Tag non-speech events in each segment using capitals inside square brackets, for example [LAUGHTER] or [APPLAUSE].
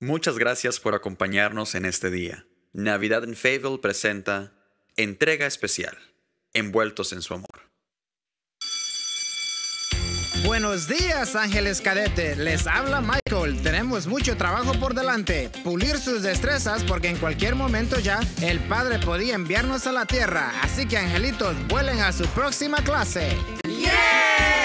Muchas gracias por acompañarnos en este día. Navidad en Fayetteville presenta Entrega Especial, envueltos en su amor. Buenos días, ángeles cadete. Les habla Michael. Tenemos mucho trabajo por delante. Pulir sus destrezas porque en cualquier momento ya el Padre podía enviarnos a la tierra. Así que, angelitos, vuelen a su próxima clase. Tomemos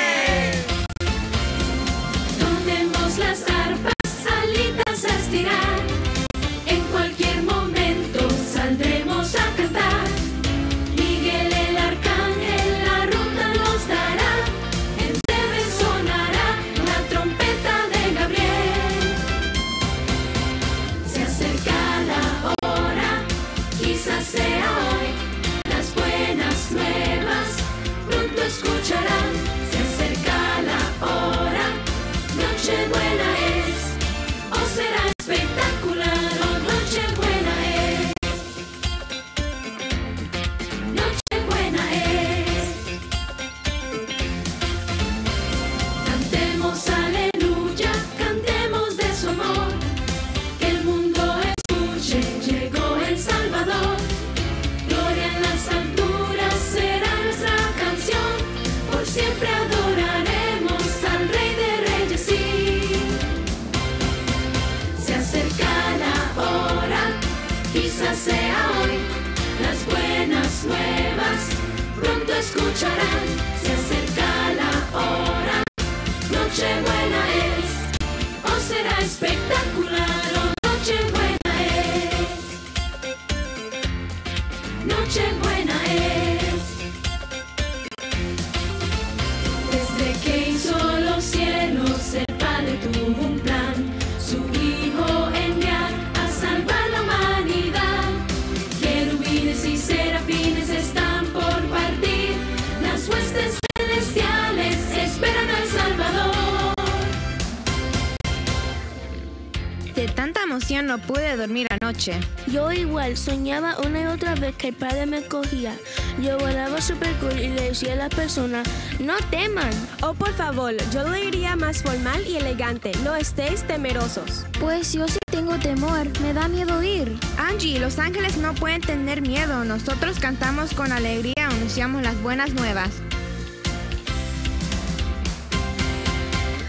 no pude dormir anoche. Yo igual soñaba una y otra vez que el padre me cogía. Yo volaba super cool y le decía a las personas, no teman. Oh, por favor, yo lo diría más formal y elegante. No estéis temerosos. Pues yo sí tengo temor, me da miedo ir. Angie, los ángeles no pueden tener miedo. Nosotros cantamos con alegría, anunciamos las buenas nuevas.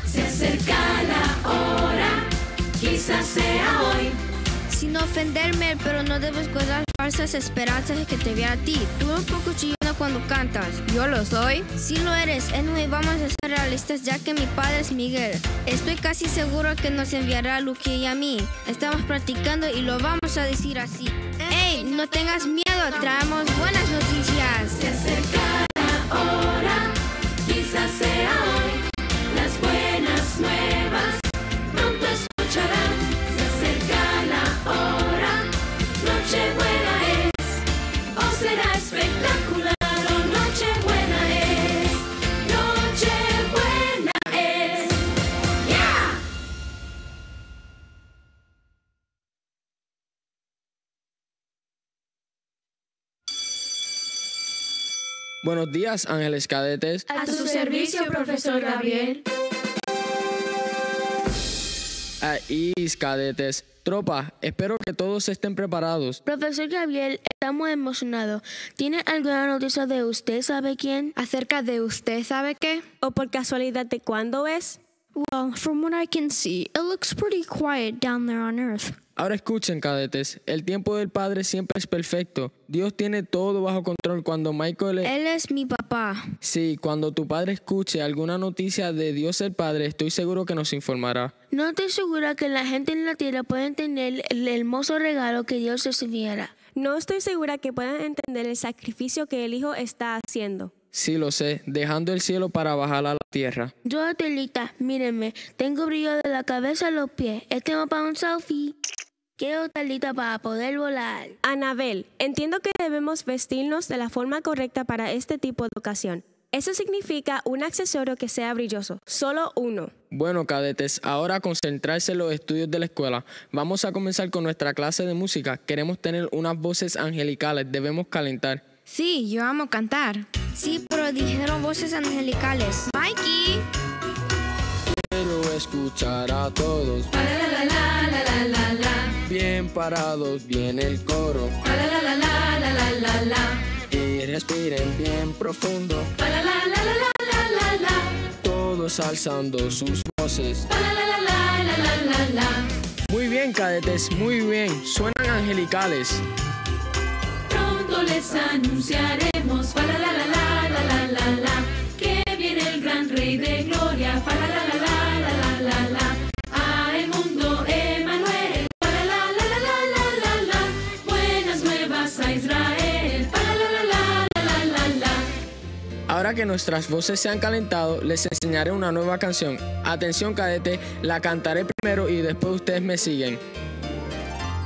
Se acerca la hora, quizás sea hoy. Sin ofenderme, pero no debes guardar falsas esperanzas que te vea a ti. Tú eres un poco chillona cuando cantas. ¿Yo lo soy? Sí lo eres. Anyway, vamos a ser realistas ya que mi padre es Miguel. Estoy casi seguro que nos enviará a Luque y a mí. Estamos practicando y lo vamos a decir así. ¡Ey! No tengas miedo, traemos buenas noticias. Se acerca la hora, quizás sea Buenos días, ángeles cadetes. A tu servicio, profesor Gabriel. Ahí, cadetes. Tropa, espero que todos estén preparados. Profesor Gabriel, estamos emocionados. ¿Tiene alguna noticia de usted, sabe quién? Acerca de usted, ¿sabe qué? ¿O por casualidad de cuándo es? Well, from what I can see, it looks pretty quiet down there on Earth. Ahora escuchen, cadetes. El tiempo del Padre siempre es perfecto. Dios tiene todo bajo control cuando Michael... Él es mi papá. Sí, cuando tu padre escuche alguna noticia de Dios el Padre, estoy seguro que nos informará. No estoy segura que la gente en la tierra pueda entender el hermoso regalo que Dios recibiera. No estoy segura que puedan entender el sacrificio que el Hijo está haciendo. Sí, lo sé, dejando el cielo para bajar a la tierra. Yo, Atelita, mírenme, tengo brillo de la cabeza a los pies. Este va para un selfie. Quiero talita para poder volar. Anabel, entiendo que debemos vestirnos de la forma correcta para este tipo de ocasión. Eso significa un accesorio que sea brilloso, solo uno. Bueno, cadetes, ahora a concentrarse en los estudios de la escuela. Vamos a comenzar con nuestra clase de música. Queremos tener unas voces angelicales, debemos calentar. Sí, yo amo cantar. Sí, pero dijeron voces angelicales. Mikey. Quiero escuchar a todos. La la la la la la la bien parados, viene el coro. La la la la la la la la. Y respiren bien profundo. La la la la la la la la. Todos alzando sus voces. La la la la la la la la. Muy bien, cadetes, muy bien. Suenan angelicales. Pronto les anunciaremos. La la la la la la la la. Que viene el gran rey de gloria. Ahora que nuestras voces se han calentado, les enseñaré una nueva canción. Atención, cadete, la cantaré primero y después ustedes me siguen.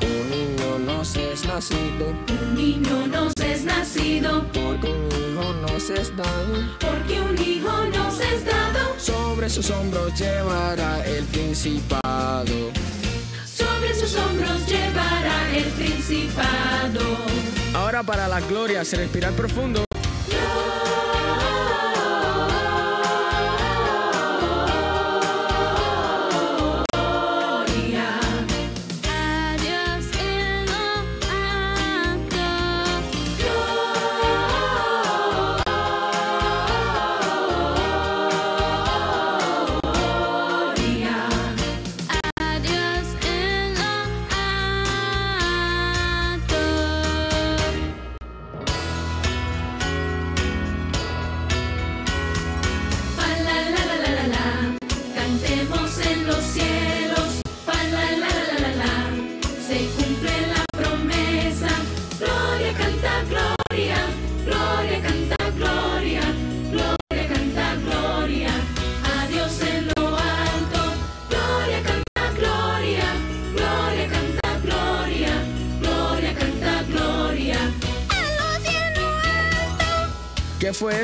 Un niño nos es nacido, Un niño nos es nacido, porque un hijo nos es dado. porque un hijo nos es dado, Sobre sus hombros llevará el principado. sobre sus hombros llevará el principado. Ahora para las glorias, respirar profundo.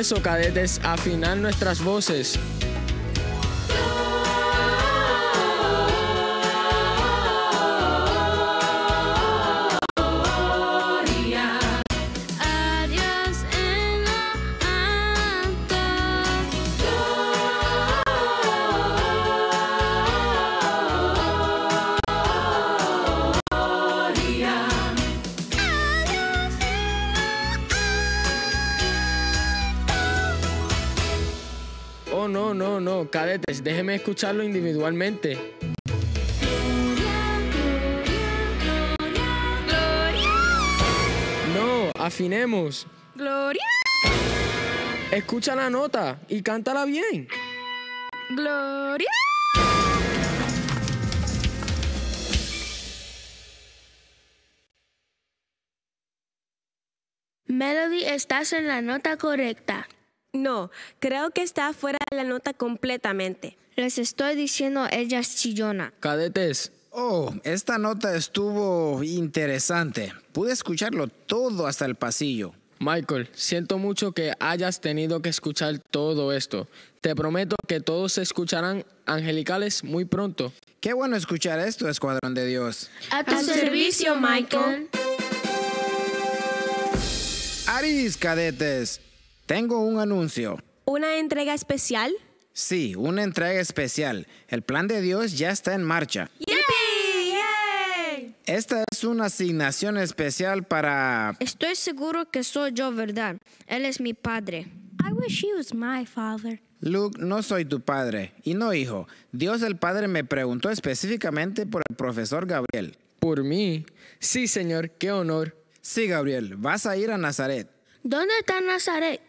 Eso, cadetes? Afinar nuestras voces. Cadetes, déjenme escucharlo individualmente. No, afinemos. Gloria, Escucha la nota y cántala bien. gloria. Melody, estás en la nota correcta. No, creo que está fuera de la nota completamente. Les estoy diciendo, ella es chillona. Cadetes, Oh, esta nota estuvo interesante. Pude escucharlo todo hasta el pasillo. Michael, siento mucho que hayas tenido que escuchar todo esto. Te prometo que todos se escucharán angelicales muy pronto. Qué bueno escuchar esto, Escuadrón de Dios. A tu servicio, Michael. Aris, cadetes. Tengo un anuncio. ¿Una entrega especial? Sí, una entrega especial. El plan de Dios ya está en marcha. Esta es una asignación especial para... Estoy seguro que soy yo, ¿verdad? Él es mi padre. I wish he was my father. Luke, no soy tu padre. Y no, hijo. Dios el Padre me preguntó específicamente por el profesor Gabriel. ¿Por mí? Sí, señor, qué honor. Sí, Gabriel, vas a ir a Nazaret. ¿Dónde está Nazaret?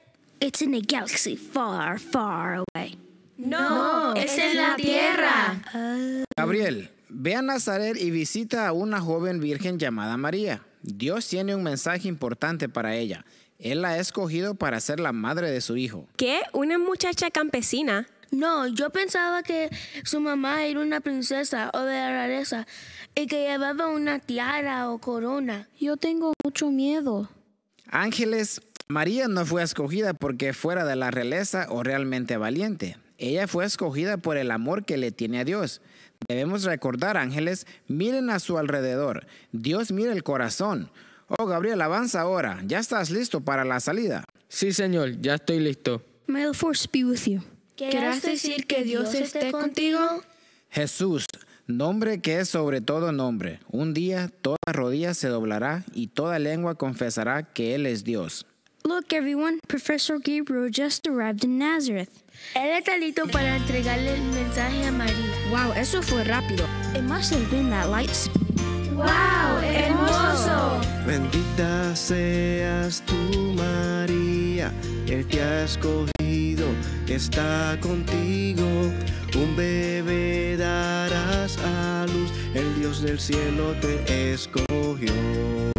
It's in a galaxy far, far away. No, es en la tierra. Gabriel, ve a Nazaret y visita a una joven virgen llamada María. Dios tiene un mensaje importante para ella. Él la ha escogido para ser la madre de su hijo. ¿Qué? ¿Una muchacha campesina? No, yo pensaba que su mamá era una princesa o de la realeza y que llevaba una tiara o corona. Yo tengo mucho miedo. Ángeles, María no fue escogida porque fuera de la realeza o realmente valiente. Ella fue escogida por el amor que le tiene a Dios. Debemos recordar, ángeles, miren a su alrededor. Dios mira el corazón. Oh, Gabriel, avanza ahora. Ya estás listo para la salida. Sí, señor, ya estoy listo. May the force be with you. ¿Querrás decir que Dios esté contigo? Jesús, Nombre que es sobre todo nombre. Un día toda rodilla se doblará y toda lengua confesará que Él es Dios. Look, everyone, Professor Gabriel just arrived in Nazareth. Él está listo para entregarle el mensaje a María. Wow, eso fue rápido. It must have been that light speed. ¡Wow! ¡Hermoso! Bendita seas tú, María, Él te ha escogido, está contigo. Un bebé darás a luz, el Dios del cielo te escogió.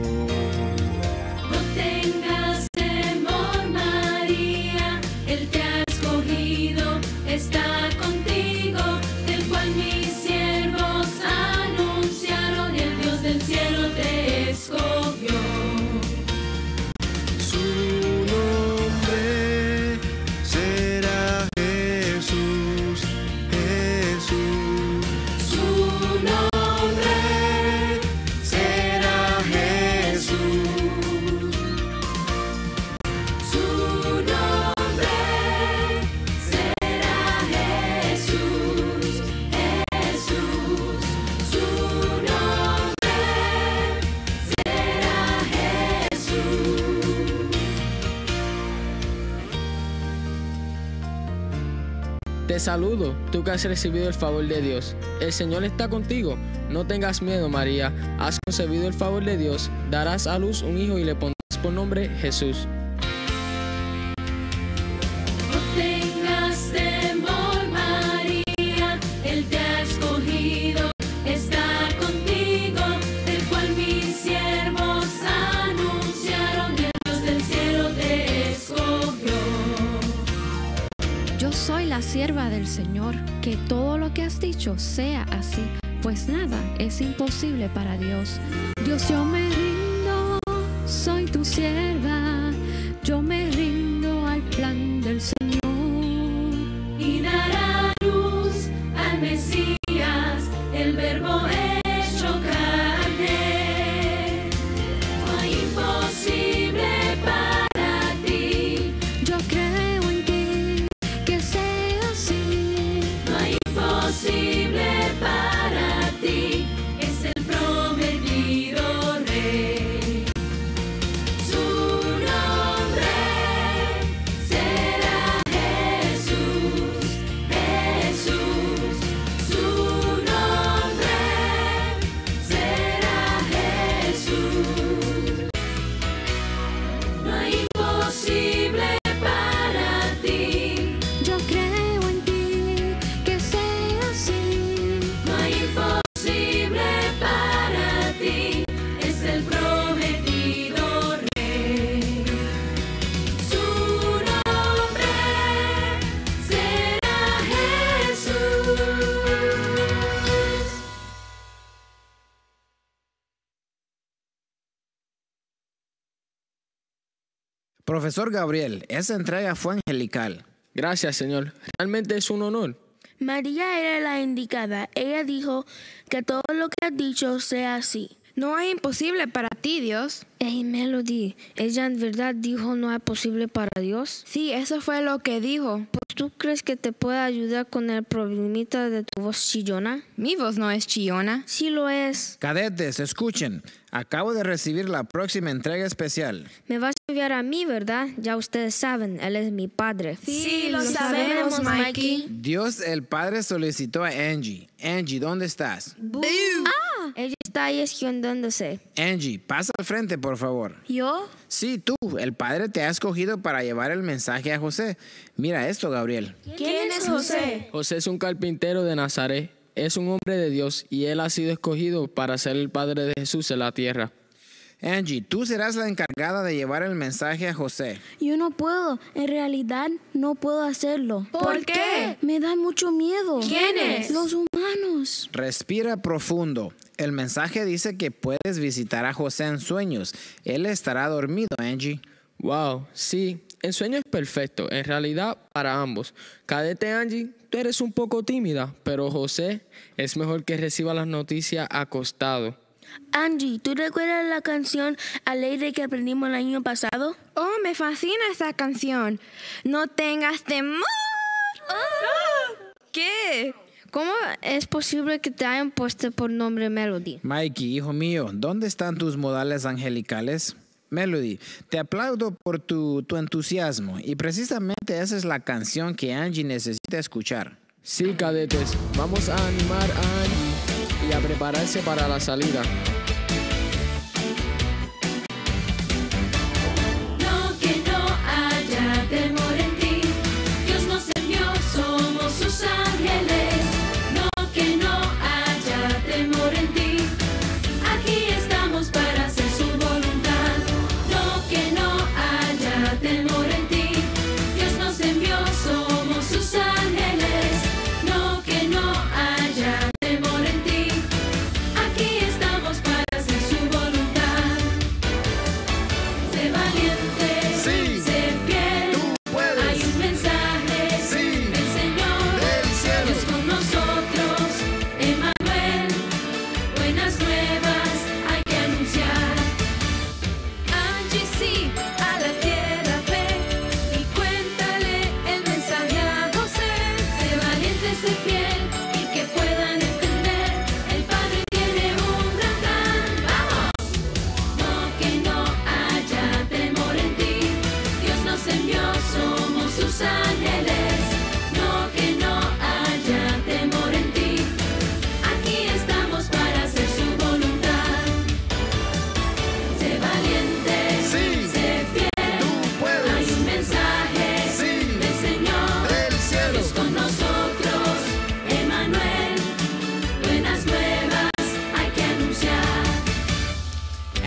Saludo, tú que has recibido el favor de Dios. El Señor está contigo. No tengas miedo, María. Has concebido el favor de Dios. Darás a luz un hijo y le pondrás por nombre Jesús. Sea así, pues nada es imposible para Dios. Dios, yo me rindo, soy tu sierva, Profesor Gabriel, esa entrega fue angelical. Gracias, Señor. Realmente es un honor. María era la indicada. Ella dijo que todo lo que has dicho sea así. No hay imposible para ti, Dios. Hey, Melody, ¿ella en verdad dijo no es posible para Dios? Sí, eso fue lo que dijo. Pues, ¿Tú crees que te puede ayudar con el problemita de tu voz chillona? Mi voz no es chillona. Sí lo es. Cadetes, escuchen. Acabo de recibir la próxima entrega especial. Me vas a enviar a mí, ¿verdad? Ya ustedes saben, él es mi padre. Sí, lo sabemos, Mikey. Dios el Padre solicitó a Angie. Angie, ¿dónde estás? Ella está ahí escondiéndose. Angie, pasa al frente, por favor. ¿Yo? Sí, tú, el Padre te ha escogido para llevar el mensaje a José. Mira esto, Gabriel. ¿Quién es José? José es un carpintero de Nazaret. Es un hombre de Dios y él ha sido escogido para ser el Padre de Jesús en la tierra. Angie, tú serás la encargada de llevar el mensaje a José. Yo no puedo. En realidad, no puedo hacerlo. ¿Por qué? Me da mucho miedo. ¿Quiénes? Los humanos. Respira profundo. El mensaje dice que puedes visitar a José en sueños. Él estará dormido, Angie. Wow, sí, el sueño es perfecto, en realidad para ambos. Cadete Angie, tú eres un poco tímida, pero José es mejor que reciba las noticias acostado. Angie, ¿tú recuerdas la canción Alegre que aprendimos el año pasado? Oh, me fascina esa canción. No tengas temor. ¿Qué? ¿Cómo es posible que te hayan puesto por nombre Melody? Mikey, hijo mío, ¿dónde están tus modales angelicales? Melody, te aplaudo por tu, tu entusiasmo y precisamente esa es la canción que Angie necesita escuchar. Sí, cadetes, vamos a animar a Angie y a prepararse para la salida.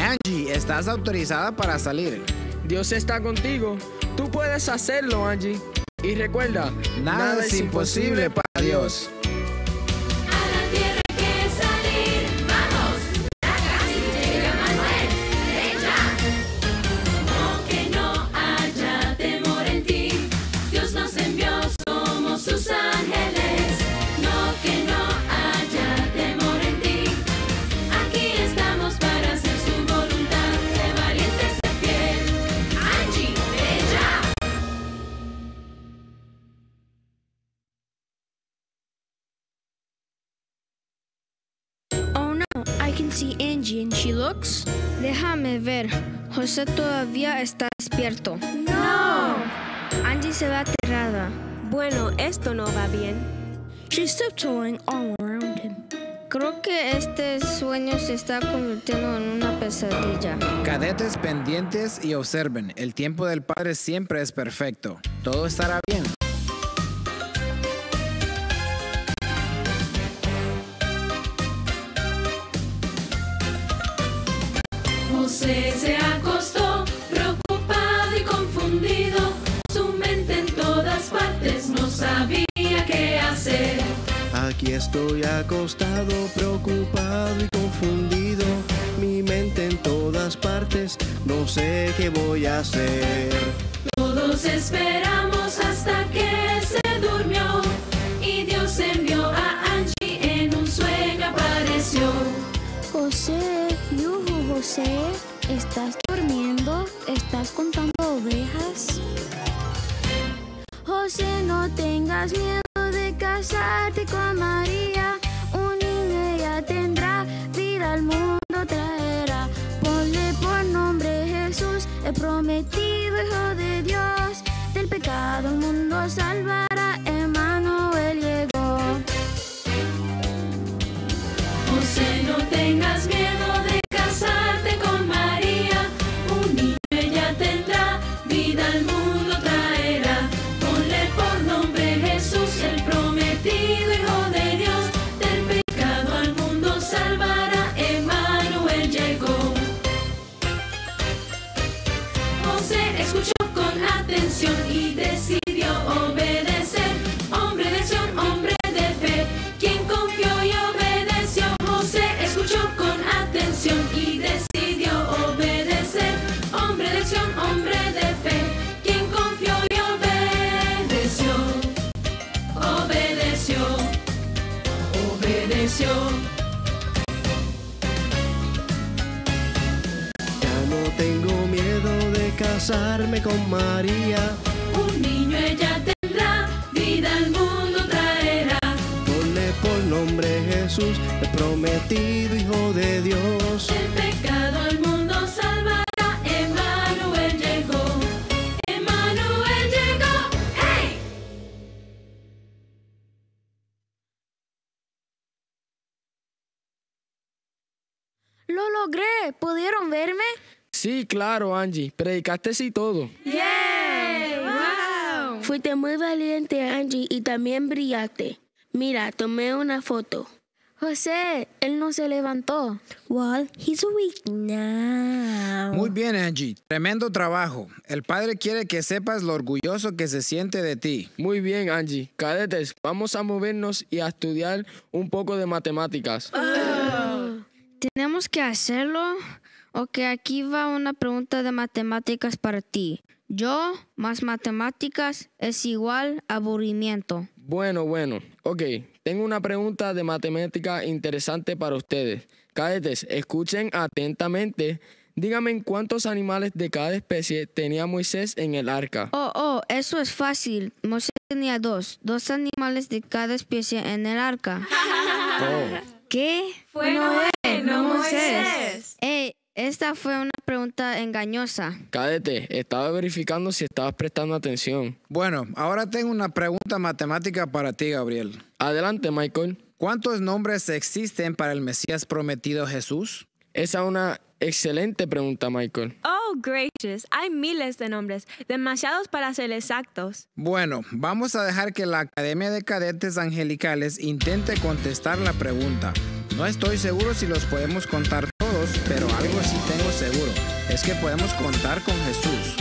Angie, estás autorizada para salir. Dios está contigo. Tú puedes hacerlo, Angie. Y recuerda, Nada, es imposible para Dios. Déjame ver. José todavía está despierto. No. Angie se ve aterrada. Bueno, esto no va bien. She's tiptoeing all around him. Creo que este sueño se está convirtiendo en una pesadilla. Cadetes pendientes y observen, el tiempo del Padre siempre es perfecto. Todo estará bien. José se acostó, preocupado y confundido. Su mente en todas partes no sabía qué hacer. Aquí estoy acostado, preocupado y confundido. Mi mente en todas partes, no sé qué voy a hacer. Todos esperamos hasta que se durmió. Y Dios envió a Angie en un sueño apareció. José, Yuhu, José, ¿estás durmiendo? ¿Estás contando ovejas? José, no tengas miedo de casarte con María. Un niño tendrá, vida al mundo traerá. Ponle por nombre Jesús, el prometido Hijo de Dios. Del pecado el mundo salvará, Angie. Predicaste y todo. ¡Wow! Fuiste muy valiente, Angie, y también brillaste. Mira, tomé una foto. José, él no se levantó. Well, he's awake now. Muy bien, Angie. Tremendo trabajo. El padre quiere que sepas lo orgulloso que se siente de ti. Muy bien, Angie. Cadetes, vamos a movernos y a estudiar un poco de matemáticas. ¿Tenemos que hacerlo? Ok, aquí va una pregunta de matemáticas para ti. Yo más matemáticas es igual aburrimiento. Bueno, bueno. Ok, tengo una pregunta de matemática interesante para ustedes. Cadetes, escuchen atentamente. Díganme cuántos animales de cada especie tenía Moisés en el arca. Oh, oh, eso es fácil. Moisés tenía dos, dos animales de cada especie en el arca. [LAUGHS] Oh. ¿Qué? Fue Noé, no Moisés. Eh, esta fue una pregunta engañosa. Cadete, estaba verificando si estabas prestando atención. Bueno, ahora tengo una pregunta matemática para ti, Gabriel. Adelante, Michael. ¿Cuántos nombres existen para el Mesías prometido Jesús? Esa es una excelente pregunta, Michael. Oh, gracious. Hay miles de nombres, demasiados para ser exactos. Bueno, vamos a dejar que la Academia de Cadetes Angelicales intente contestar la pregunta. No estoy seguro si los podemos contar todos, pero algo sí tengo seguro. Es que podemos contar con Jesús.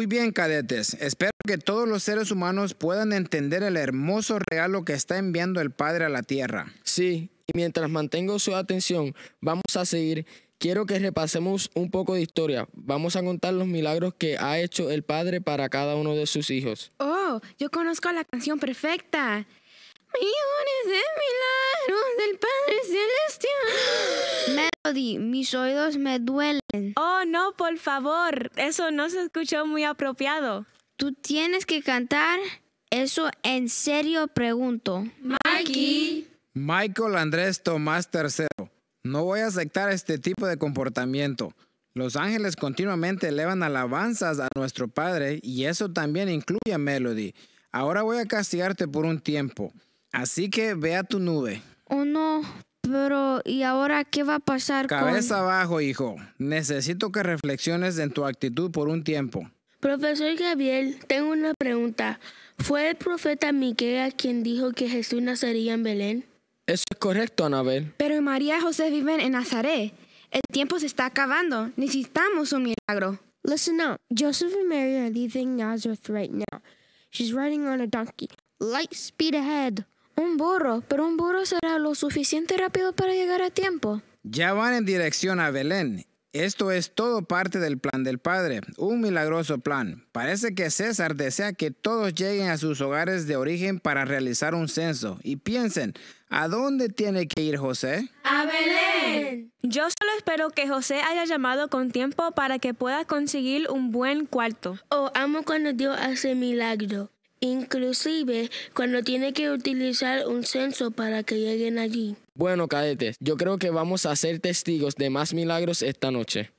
Muy bien, cadetes. Espero que todos los seres humanos puedan entender el hermoso regalo que está enviando el Padre a la tierra. Sí, Y mientras mantengo su atención, vamos a seguir. Quiero que repasemos un poco de historia. Vamos a contar los milagros que ha hecho el Padre para cada uno de sus hijos. Oh, yo conozco la canción perfecta. Millones de milagros del Padre Celestial. [GASPS] Melody, mis oídos me duelen. Oh, no, por favor. Eso no se escuchó muy apropiado. ¿Tú tienes que cantar? Eso en serio pregunto. Mikey. Michael Andrés Tomás III. No voy a aceptar este tipo de comportamiento. Los ángeles continuamente elevan alabanzas a nuestro Padre y eso también incluye a Melody. Ahora voy a castigarte por un tiempo. Así que ve a tu nube. Oh no, pero ¿y ahora qué va a pasar Cabeza abajo, hijo. Necesito que reflexiones en tu actitud por un tiempo. Profesor Gabriel, tengo una pregunta. ¿Fue el profeta Miqueas quien dijo que Jesús nacería en Belén? Eso es correcto, Anabel. Pero María y José viven en Nazaret. El tiempo se está acabando. Necesitamos un milagro. Listen up. Joseph and Mary are leaving Nazareth right now. She's riding on a donkey. Light speed ahead. Un burro, pero un burro será lo suficiente rápido para llegar a tiempo. Ya van en dirección a Belén. Esto es todo parte del plan del Padre, un milagroso plan. Parece que César desea que todos lleguen a sus hogares de origen para realizar un censo. Y piensen, ¿a dónde tiene que ir José? A Belén. Yo solo espero que José haya llamado con tiempo para que pueda conseguir un buen cuarto. Oh, amo cuando Dios hace milagro. Inclusive cuando tiene que utilizar un censo para que lleguen allí. Bueno, cadetes, yo creo que vamos a ser testigos de más milagros esta noche.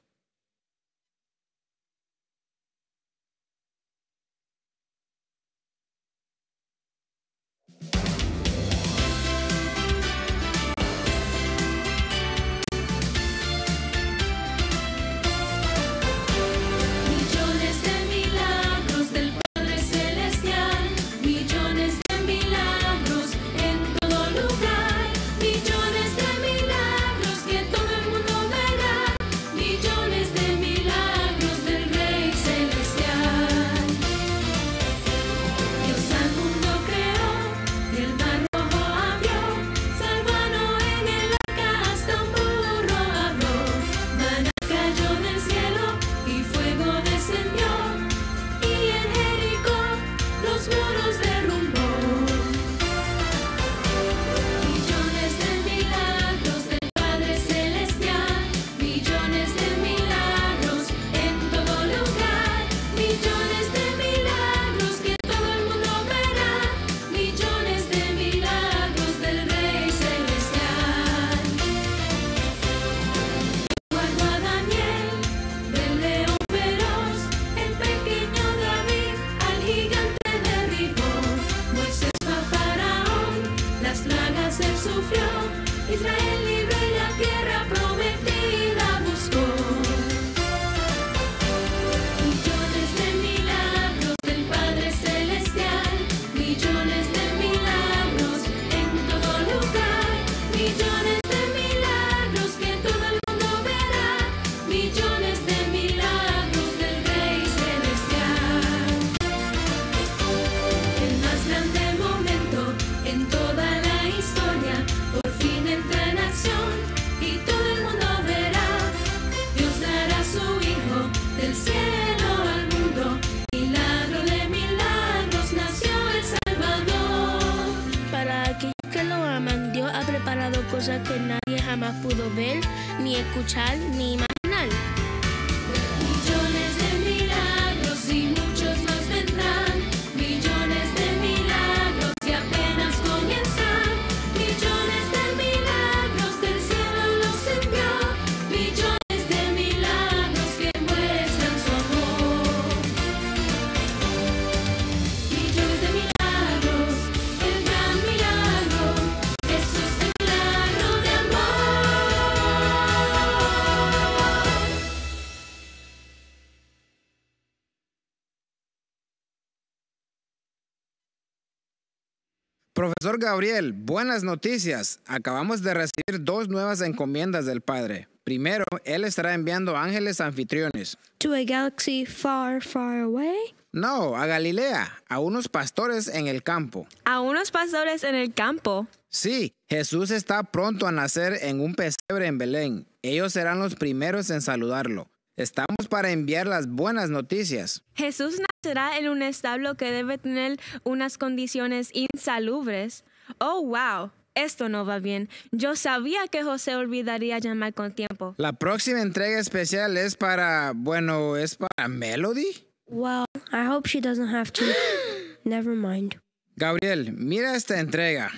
Profesor Gabriel, buenas noticias. Acabamos de recibir dos nuevas encomiendas del Padre. Primero, Él estará enviando ángeles anfitriones. To a galaxy far, far away? No, a Galilea, a unos pastores en el campo. A unos pastores en el campo. Sí, Jesús está pronto a nacer en un pesebre en Belén. Ellos serán los primeros en saludarlo. Estamos para enviar las buenas noticias. Jesús nacerá en un establo que debe tener unas condiciones insalubres. Oh, wow. Esto no va bien. Yo sabía que José olvidaría llamar con tiempo. La próxima entrega especial es para, bueno, es para Melody. Well, I hope she doesn't have to. [GASPS] Never mind. Gabriel, mira esta entrega.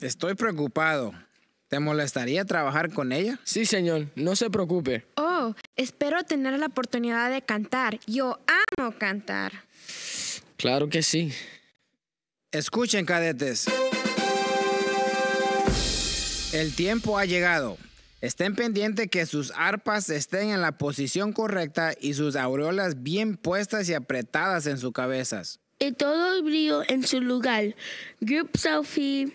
Estoy preocupado. ¿Te molestaría trabajar con ella? Sí, señor, no se preocupe. Oh, espero tener la oportunidad de cantar. Yo amo cantar. Claro que sí. Escuchen, cadetes. El tiempo ha llegado. Estén pendientes que sus arpas estén en la posición correcta y sus aureolas bien puestas y apretadas en sus cabezas. Y todo el brillo en su lugar. Group selfie.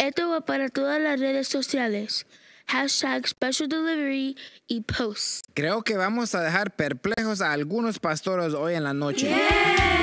Esto va para todas las redes sociales. Hashtag special delivery y post. Creo que vamos a dejar perplejos a algunos pastores hoy en la noche. Pastores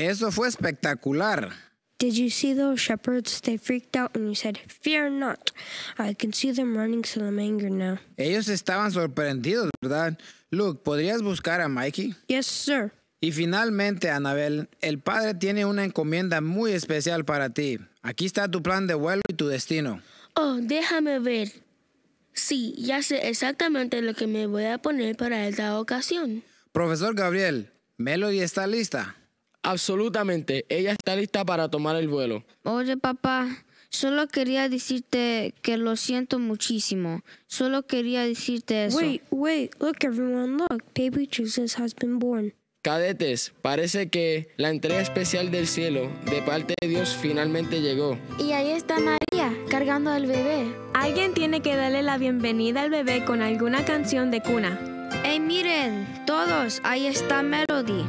Eso fue espectacular. Did you see those shepherds? They freaked out and you said, Fear not. I can see them running to the manger now. Ellos estaban sorprendidos, ¿verdad? Luke, ¿podrías buscar a Mikey? Yes, sir. Y finalmente, Anabel, el Padre tiene una encomienda muy especial para ti. Aquí está tu plan de vuelo y tu destino. Oh, déjame ver. Sí, ya sé exactamente lo que me voy a poner para esta ocasión. Profesor Gabriel, Melody está lista. Absolutamente, ella está lista para tomar el vuelo. Oye, papá, solo quería decirte que lo siento muchísimo. Solo quería decirte eso. Wait, wait, look, everyone, look. Baby Jesus has been born. Cadetes, parece que la entrega especial del cielo de parte de Dios finalmente llegó. Y ahí está María, cargando al bebé. Alguien tiene que darle la bienvenida al bebé con alguna canción de cuna. ¡Ey, miren! Todos, ahí está Melody.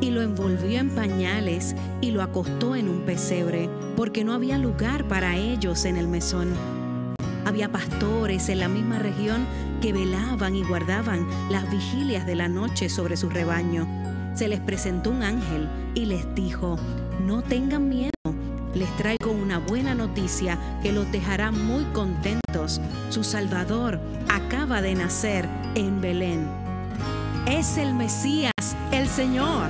Y lo envolvió en pañales y lo acostó en un pesebre, porque no había lugar para ellos en el mesón. Había pastores en la misma región que velaban y guardaban las vigilias de la noche sobre su rebaño. Se les presentó un ángel y les dijo, no tengan miedo, les traigo una buena noticia que los dejará muy contentos. Su Salvador acaba de nacer en Belén. Es el Mesías, Señor.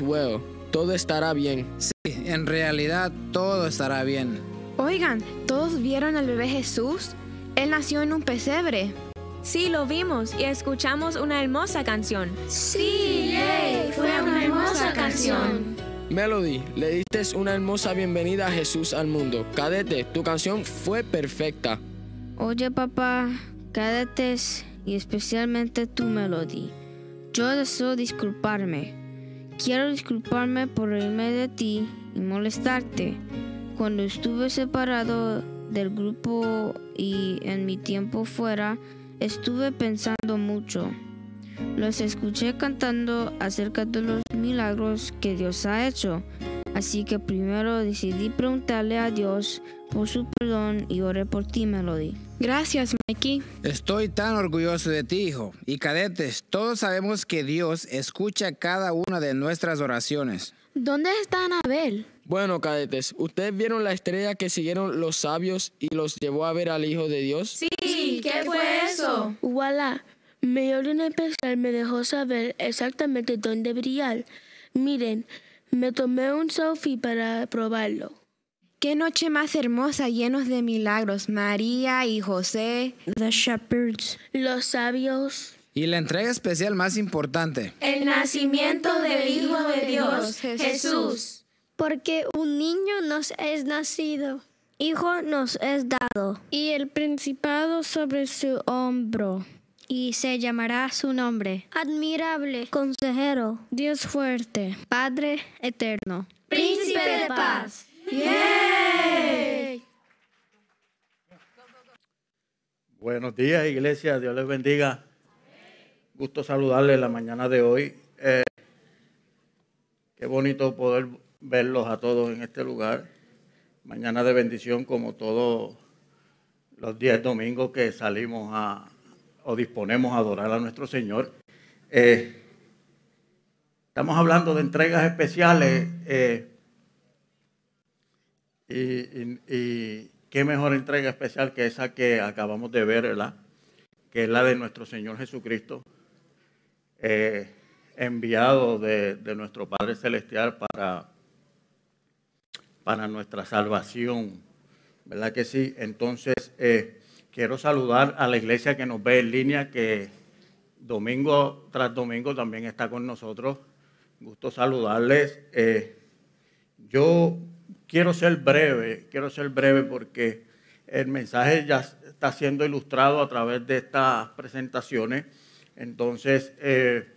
Is well. Todo estará bien. Sí, en realidad todo estará bien. Oigan, ¿todos vieron al bebé Jesús? Él nació en un pesebre. Sí, lo vimos y escuchamos una hermosa canción. Sí, yay, fue una hermosa canción. Melody, le diste una hermosa bienvenida a Jesús al mundo. Cadete, tu canción fue perfecta. Oye papá, cadetes y especialmente tu Melody. Yo deseo disculparme. Quiero disculparme por reírme de ti y molestarte. Cuando estuve separado del grupo y en mi tiempo fuera, estuve pensando mucho. Los escuché cantando acerca de los milagros que Dios ha hecho. Así que primero decidí preguntarle a Dios por su perdón y oré por ti, Melody. Gracias, Mikey. Estoy tan orgulloso de ti, hijo. Y cadetes, todos sabemos que Dios escucha cada una de nuestras oraciones. ¿Dónde está Anabel? Bueno, cadetes, ¿ustedes vieron la estrella que siguieron los sabios y los llevó a ver al Hijo de Dios? Sí, ¿qué fue eso? Voilà, mi orden especial me dejó saber exactamente dónde brillar. Miren, me tomé un selfie para probarlo. Qué noche más hermosa, llenos de milagros. María y José. The shepherds. Los sabios. Y la entrega especial más importante. El nacimiento del Hijo de Dios, Jesús. Porque un niño nos es nacido. Hijo nos es dado. Y el principado sobre su hombro. Y se llamará su nombre. Admirable. Consejero. Dios fuerte. Padre eterno. Príncipe de paz. Buenos días, iglesia. Dios les bendiga. Gusto saludarles la mañana de hoy. Eh, qué bonito poder verlos a todos en este lugar. Mañana de bendición, como todos los días domingos que salimos a o disponemos a adorar a nuestro Señor. Eh, estamos hablando de entregas especiales. eh, y, qué mejor entrega especial que esa que acabamos de ver, ¿verdad? Que es la de nuestro Señor Jesucristo, eh, enviado de, de nuestro Padre Celestial para, para nuestra salvación, ¿verdad que sí? Entonces, eh, quiero saludar a la iglesia que nos ve en línea, que domingo tras domingo también está con nosotros. Gusto saludarles. Eh, yo quiero ser breve, quiero ser breve porque el mensaje ya está siendo ilustrado a través de estas presentaciones. Entonces, eh,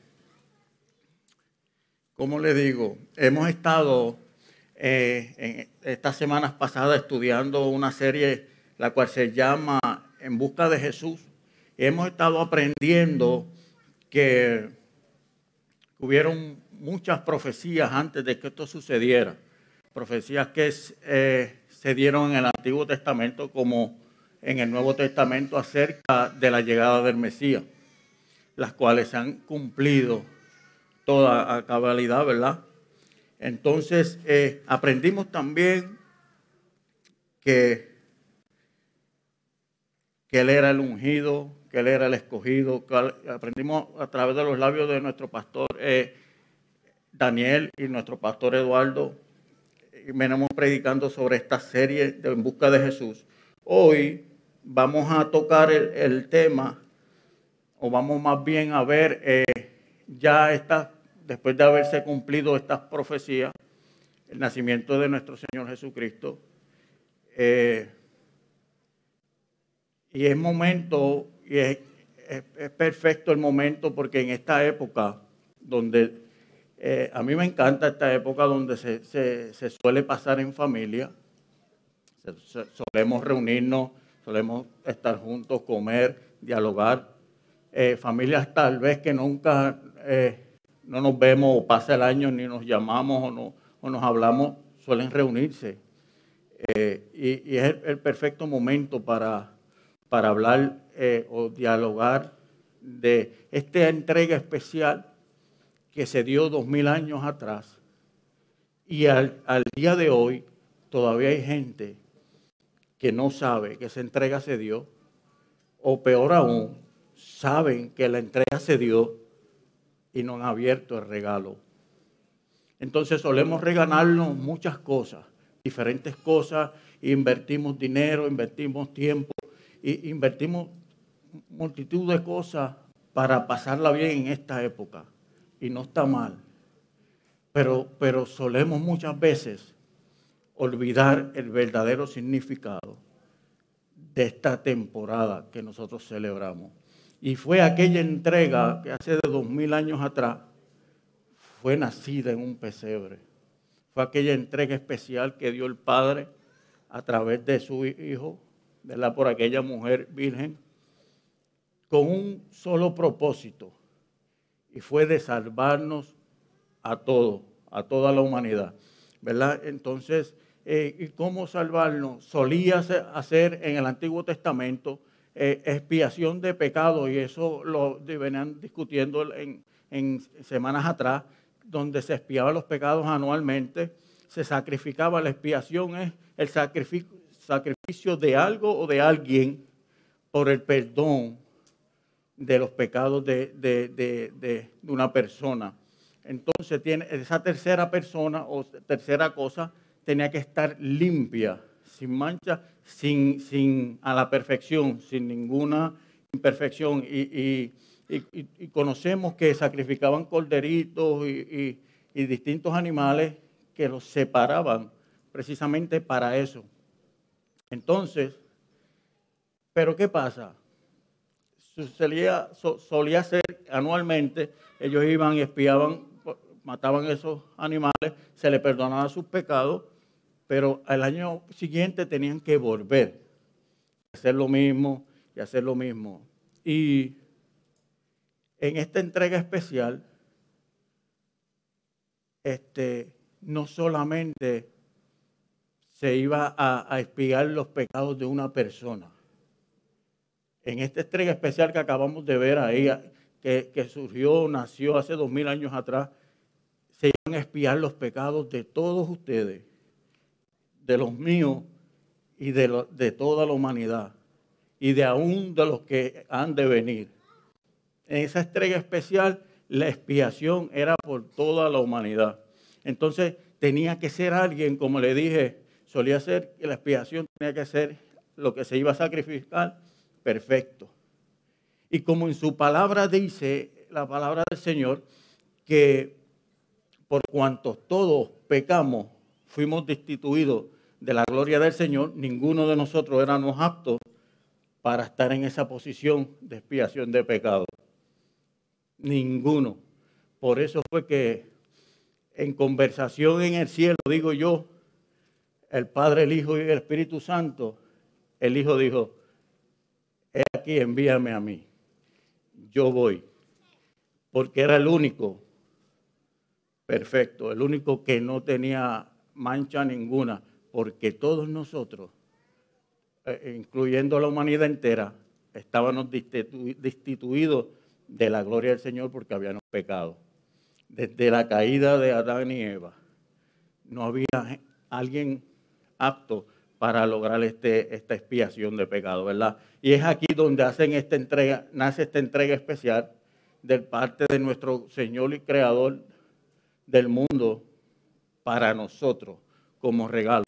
¿cómo le digo? Hemos estado eh, estas semanas pasadas estudiando una serie la cual se llama En busca de Jesús. Hemos estado aprendiendo que hubieron muchas profecías antes de que esto sucediera profecías que eh, se dieron en el Antiguo Testamento como en el Nuevo Testamento acerca de la llegada del Mesías, las cuales se han cumplido toda a cabalidad, ¿verdad? Entonces, eh, aprendimos también que, que Él era el ungido, que Él era el escogido. aprendimos a través de los labios de nuestro pastor eh, Daniel y nuestro pastor Eduardo. Y venimos predicando sobre esta serie de En Busca de Jesús. Hoy vamos a tocar el, tema, o vamos más bien a ver eh, ya esta, después de haberse cumplido estas profecías, el nacimiento de nuestro Señor Jesucristo. Eh, y es momento, y es, perfecto el momento, porque en esta época donde eh, a mí me encanta esta época donde se, suele pasar en familia, solemos reunirnos, solemos estar juntos, comer, dialogar. Eh, familias tal vez que nunca eh, no nos vemos o pasa el año ni nos llamamos o, no, o nos hablamos, suelen reunirse. Y, es el perfecto momento para, para hablar eh, o dialogar de esta entrega especial que se dio dos mil años atrás. Y al, día de hoy todavía hay gente que no sabe que esa entrega se dio, o peor aún, saben que la entrega se dio y no han abierto el regalo. Entonces solemos regalarnos muchas cosas, diferentes cosas, invertimos dinero, invertimos tiempo, invertimos multitud de cosas para pasarla bien en esta época. Y no está mal. Pero, pero solemos muchas veces olvidar el verdadero significado de esta temporada que nosotros celebramos. Y fue aquella entrega que hace de dos mil años atrás fue nacida en un pesebre. Fue aquella entrega especial que dio el Padre a través de su Hijo, ¿verdad? por aquella mujer virgen, con un solo propósito, y fue de salvarnos a todos, a toda la humanidad. ¿verdad? Entonces, eh, ¿y cómo salvarnos? Solía hacer- en el Antiguo Testamento eh, expiación de pecado, y eso lo venían discutiendo en, en semanas atrás, donde se expiaban los pecados anualmente, se sacrificaba. La expiación es el sacrificio, sacrificio de algo o de alguien por el perdón de los pecados de, de- de- de- una persona. Entonces tiene esa tercera persona o tercera cosa tenía que estar limpia, sin mancha, sin, sin a la perfección, sin ninguna imperfección. Y, y- conocemos que sacrificaban corderitos y distintos animales que los separaban precisamente para eso. Entonces, pero ¿qué pasa? Sucedía, so- solía ser anualmente, ellos iban y espiaban, mataban esos animales, se les perdonaba sus pecados, pero al año siguiente tenían que volver, hacer lo mismo y hacer lo mismo. Y en esta entrega especial, este, no solamente se iba a, a los pecados de una persona. En esta entrega especial que acabamos de ver ahí, que, que surgió, nació hace dos mil años atrás, se iban a expiar los pecados de todos ustedes, de los míos y de, de toda la humanidad, y de aún de los que han de venir. En esa entrega especial, la expiación era por toda la humanidad. Entonces, tenía que ser alguien, como le dije, solía ser que la expiación tenía que ser lo que se iba a sacrificar, perfecto. Y como en su palabra dice, la palabra del Señor, que por cuanto todos pecamos, fuimos destituidos de la gloria del Señor, ninguno de nosotros éramos aptos para estar en esa posición de expiación de pecado. Ninguno. Por eso fue que en conversación en el cielo, digo yo, el Padre, el Hijo y el Espíritu Santo, el Hijo dijo, he aquí, envíame a mí. Yo voy. Porque era el único perfecto, el único que no tenía mancha ninguna, porque todos nosotros, eh, incluyendo la humanidad entera, estábamos destitu- destituidos de la gloria del Señor porque habíamos pecado. Desde la caída de Adán y Eva no había alguien apto para lograr este, esta expiación de pecado, ¿verdad? Y es aquí donde hacen esta entrega, nace esta entrega especial de parte de nuestro Señor y Creador del mundo para nosotros como regalo,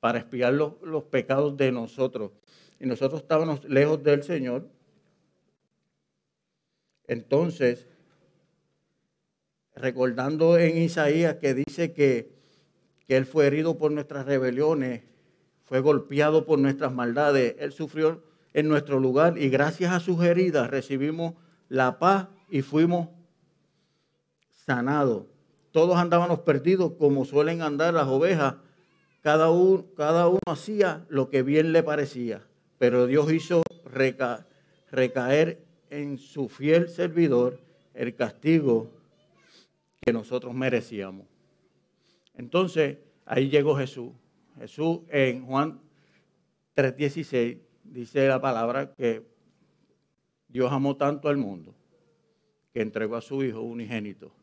para expiar los, los pecados de nosotros. Y nosotros estábamos lejos del Señor. Entonces, recordando en Isaías que dice que, que Él fue herido por nuestras rebeliones, fue golpeado por nuestras maldades, Él sufrió en nuestro lugar y gracias a sus heridas recibimos la paz y fuimos sanados. Todos andábamos perdidos como suelen andar las ovejas. Cada uno, cada uno hacía lo que bien le parecía, pero Dios hizo recaer en su fiel servidor el castigo que nosotros merecíamos. Entonces, ahí llegó Jesús. Jesús en Juan 3:16 dice la palabra que Dios amó tanto al mundo que entregó a su Hijo unigénito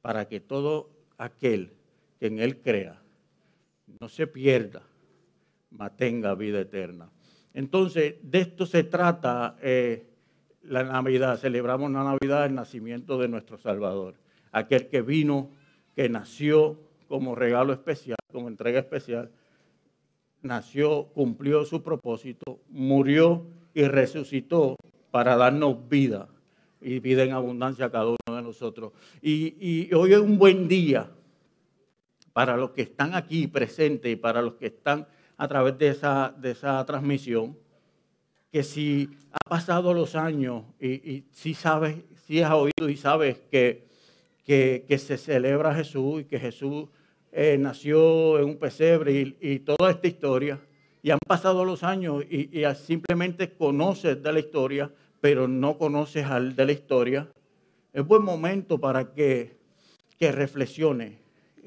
para que todo aquel que en Él crea no se pierda, mas tenga vida eterna. Entonces, de esto se trata eh, la Navidad. Celebramos la Navidad, el nacimiento de nuestro Salvador. Aquel que vino, que nació como regalo especial, como entrega especial, nació, cumplió su propósito, murió y resucitó para darnos vida y vida en abundancia a cada uno de nosotros. Y, hoy es un buen día para los que están aquí presentes y para los que están a través de esa, de esa transmisión, que si ha pasado los años y, si sabes, si has oído y sabes que, que, que se celebra Jesús y que Jesús eh, nació en un pesebre y, toda esta historia, y han pasado los años y, simplemente conoces de la historia, pero no conoces al de la historia, es buen momento para que, que reflexione,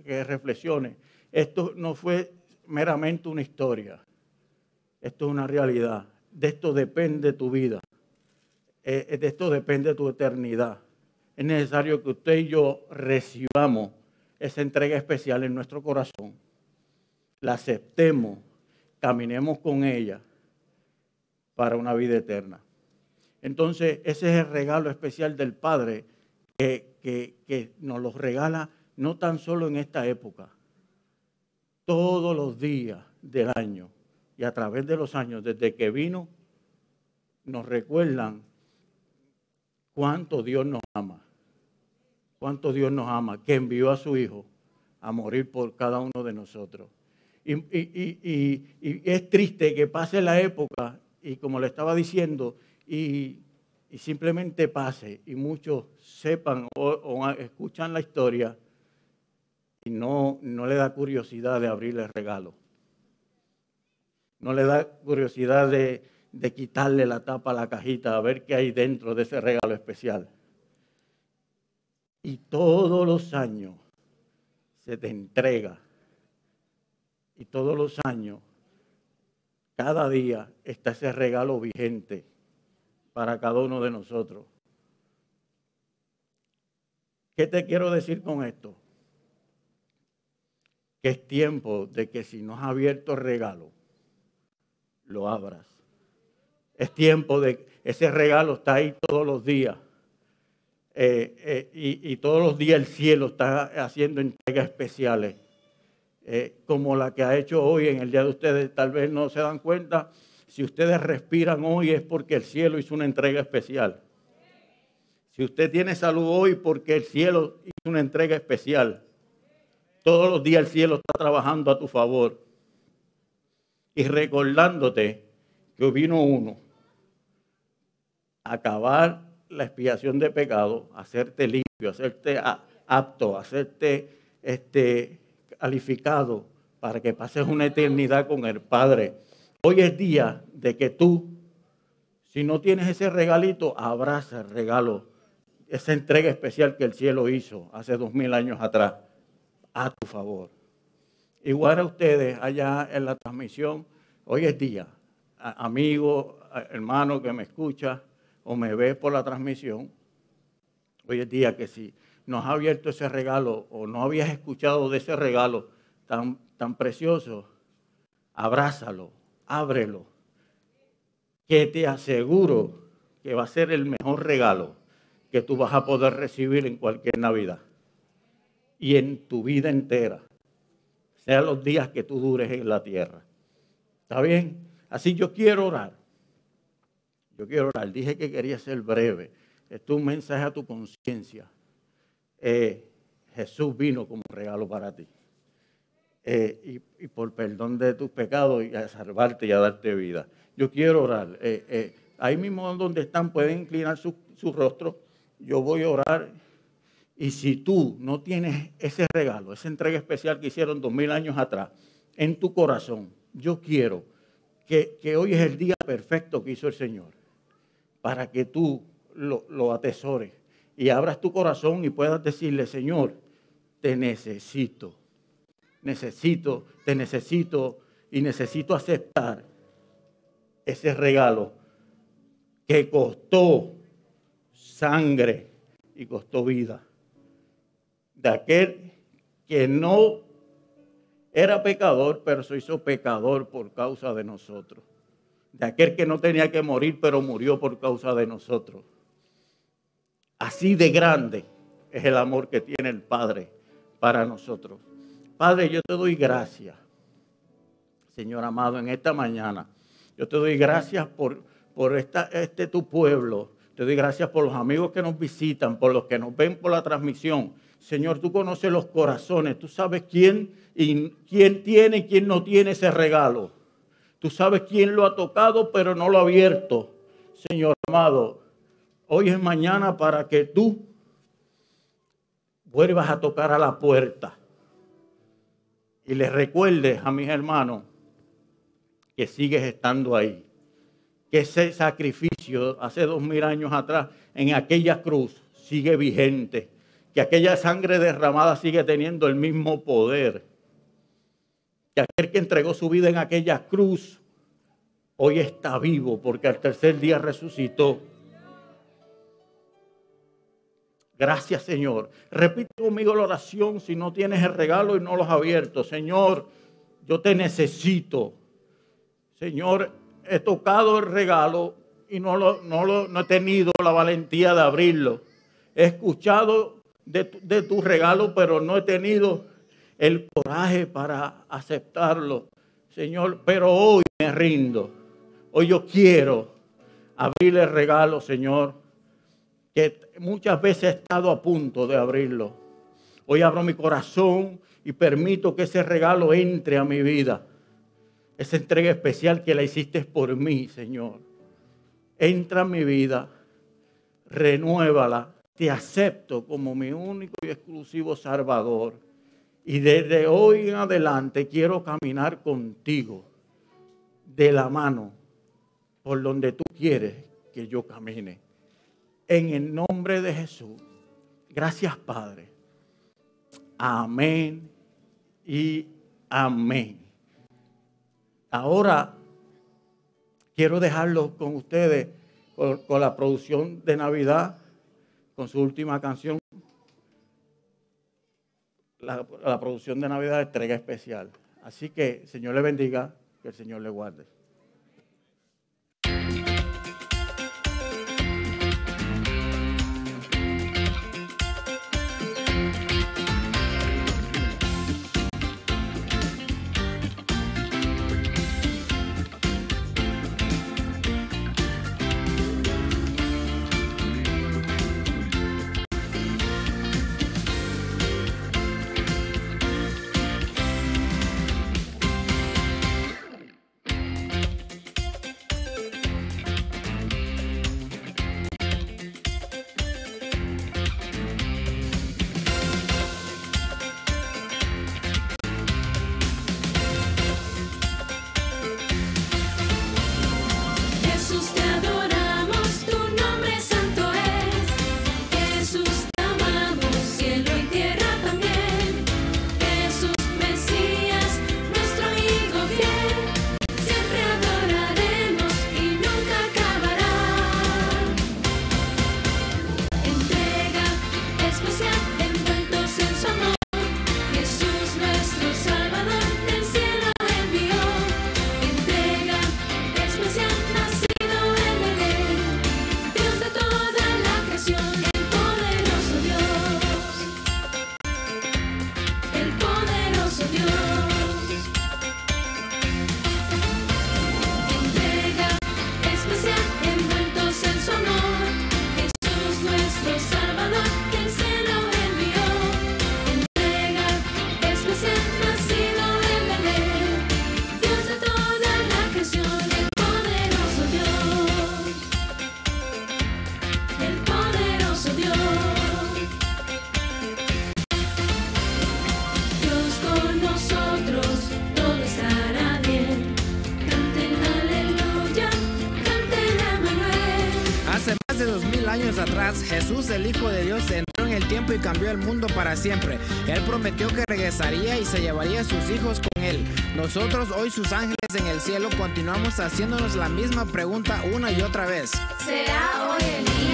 que reflexione. Esto no fue meramente una historia, esto es una realidad. De esto depende tu vida, eh, de esto depende tu eternidad. Es necesario que usted y yo recibamos esa entrega especial en nuestro corazón, la aceptemos, caminemos con ella para una vida eterna. Entonces, ese es el regalo especial del Padre que, que, nos lo regala no tan solo en esta época, todos los días del año y a través de los años, desde que vino, nos recuerdan cuánto Dios nos ama cuánto Dios nos ama, que envió a su Hijo a morir por cada uno de nosotros. Y, es triste que pase la época y como le estaba diciendo, y, simplemente pase y muchos sepan o, escuchan la historia y no, no le da curiosidad de abrirle el regalo. No le da curiosidad de, de quitarle la tapa a la cajita a ver qué hay dentro de ese regalo especial. Y todos los años se te entrega. Y todos los años, cada día está ese regalo vigente para cada uno de nosotros. ¿Qué te quiero decir con esto? Que es tiempo de que si no has abierto el regalo, lo abras. Es tiempo de ese regalo está ahí todos los días. Eh, eh, y, todos los días el cielo está haciendo entregas especiales, eh, como la que ha hecho hoy en el día de ustedes. Tal vez no se dan cuenta, si ustedes respiran hoy es porque el cielo hizo una entrega especial. Si usted tiene salud hoy, porque el cielo hizo una entrega especial. Todos los días el cielo está trabajando a tu favor y recordándote que vino uno a acabar la expiación de pecado, hacerte limpio, hacerte apto, hacerte este, calificado para que pases una eternidad con el Padre. Hoy es día de que tú, si no tienes ese regalito, abraza el regalo, esa entrega especial que el cielo hizo hace dos mil años atrás, a tu favor. Igual a ustedes allá en la transmisión, hoy es día, amigo, hermano que me escucha, o me ves por la transmisión, hoy es día que si no has abierto ese regalo o no habías escuchado de ese regalo tan, tan precioso, abrázalo, ábrelo, que te aseguro que va a ser el mejor regalo que tú vas a poder recibir en cualquier Navidad y en tu vida entera, sea los días que tú dures en la tierra. ¿Está bien? Así yo quiero orar. Yo quiero orar. Dije que quería ser breve. Esto es un mensaje a tu conciencia. Eh, Jesús vino como regalo para ti. Eh, y, por perdón de tus pecados y a salvarte y a darte vida. Yo quiero orar. Eh, ahí mismo donde están pueden inclinar su, su rostro. Yo voy a orar. Y si tú no tienes ese regalo, esa entrega especial que hicieron dos mil años atrás en tu corazón, yo quiero que hoy es el día perfecto que hizo el Señor para que tú lo, atesores y abras tu corazón y puedas decirle, Señor, te necesito, necesito, te necesito y necesito aceptar ese regalo que costó sangre y costó vida. De aquel que no era pecador, pero se hizo pecador por causa de nosotros. De aquel que no tenía que morir, pero murió por causa de nosotros. Así de grande es el amor que tiene el Padre para nosotros. Padre, yo te doy gracias, Señor amado, en esta mañana. Yo te doy gracias por, por este tu pueblo. Te doy gracias por los amigos que nos visitan, por los que nos ven por la transmisión. Señor, tú conoces los corazones. Tú sabes quién, y quién tiene y quién no tiene ese regalo. Tú sabes quién lo ha tocado, pero no lo ha abierto. Señor amado, hoy es mañana para que tú vuelvas a tocar a la puerta y les recuerdes a mis hermanos que sigues estando ahí. Que ese sacrificio hace dos mil años atrás en aquella cruz sigue vigente. Que aquella sangre derramada sigue teniendo el mismo poder. Que aquel que entregó su vida en aquella cruz hoy está vivo porque al tercer día resucitó. Gracias, Señor. Repite conmigo la oración si no tienes el regalo y no lo has abierto. Señor, yo te necesito. Señor, he tocado el regalo y no, lo, no, lo, no he tenido la valentía de abrirlo. He escuchado de tu, de tu regalo, pero no he tenido el coraje para aceptarlo. Señor, pero hoy me rindo. Hoy yo quiero abrir el regalo, Señor, que muchas veces he estado a punto de abrirlo. Hoy abro mi corazón y permito que ese regalo entre a mi vida. Esa entrega especial que la hiciste por mí, Señor. Entra en mi vida, renuévala, te acepto como mi único y exclusivo Salvador. Y desde hoy en adelante quiero caminar contigo de la mano por donde tú quieres que yo camine. En el nombre de Jesús. Gracias, Padre. Amén y amén. Ahora quiero dejarlo con ustedes con, con, la producción de Navidad, con su última canción. La, producción de Navidad entrega especial. Así que, Señor le bendiga, que el Señor le guarde. Jesús, el Hijo de Dios, entró en el tiempo y cambió el mundo para siempre. Él prometió que regresaría y se llevaría a sus hijos con él. Nosotros, hoy sus ángeles en el cielo, continuamos haciéndonos la misma pregunta una y otra vez. ¿Será hoy el?